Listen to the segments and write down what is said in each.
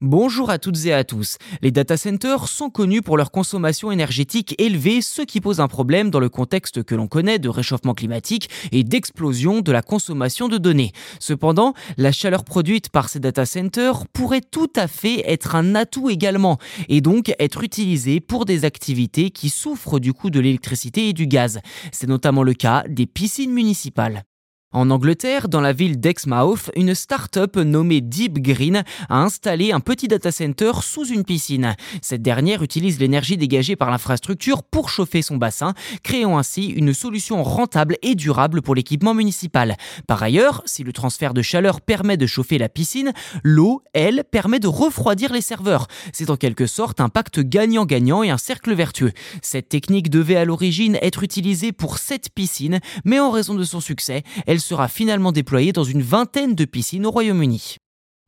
Bonjour à toutes et à tous. Les data centers sont connus pour leur consommation énergétique élevée, ce qui pose un problème dans le contexte que l'on connaît de réchauffement climatique et d'explosion de la consommation de données. Cependant, la chaleur produite par ces data centers pourrait tout à fait être un atout également et donc être utilisée pour des activités qui souffrent du coût de l'électricité et du gaz. C'est notamment le cas des piscines municipales. En Angleterre, dans la ville d'Exmouth, une start-up nommée Deep Green a installé un petit data center sous une piscine. Cette dernière utilise l'énergie dégagée par l'infrastructure pour chauffer son bassin, créant ainsi une solution rentable et durable pour l'équipement municipal. Par ailleurs, si le transfert de chaleur permet de chauffer la piscine, l'eau, elle, permet de refroidir les serveurs. C'est en quelque sorte un pacte gagnant-gagnant et un cercle vertueux. Cette technique devait à l'origine être utilisée pour cette piscine, mais en raison de son succès, elle sera finalement déployée dans une vingtaine de piscines au Royaume-Uni.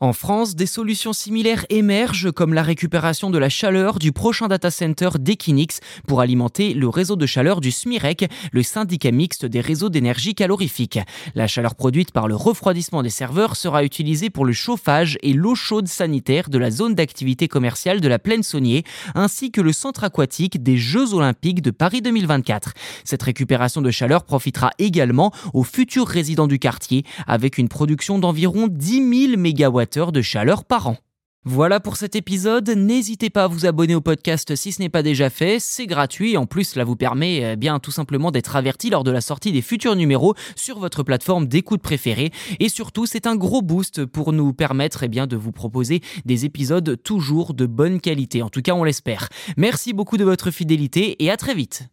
En France, des solutions similaires émergent comme la récupération de la chaleur du prochain data center d'Equinix pour alimenter le réseau de chaleur du SMIREC, le syndicat mixte des réseaux d'énergie calorifique. La chaleur produite par le refroidissement des serveurs sera utilisée pour le chauffage et l'eau chaude sanitaire de la zone d'activité commerciale de la Plaine Saunier, ainsi que le centre aquatique des Jeux olympiques de Paris 2024. Cette récupération de chaleur profitera également aux futurs résidents du quartier avec une production d'environ 10 000 MW de chaleur par an. Voilà pour cet épisode, n'hésitez pas à vous abonner au podcast si ce n'est pas déjà fait, c'est gratuit, en plus cela vous permet eh bien tout simplement d'être averti lors de la sortie des futurs numéros sur votre plateforme d'écoute préférée et surtout c'est un gros boost pour nous permettre eh bien de vous proposer des épisodes toujours de bonne qualité, en tout cas on l'espère. Merci beaucoup de votre fidélité et à très vite.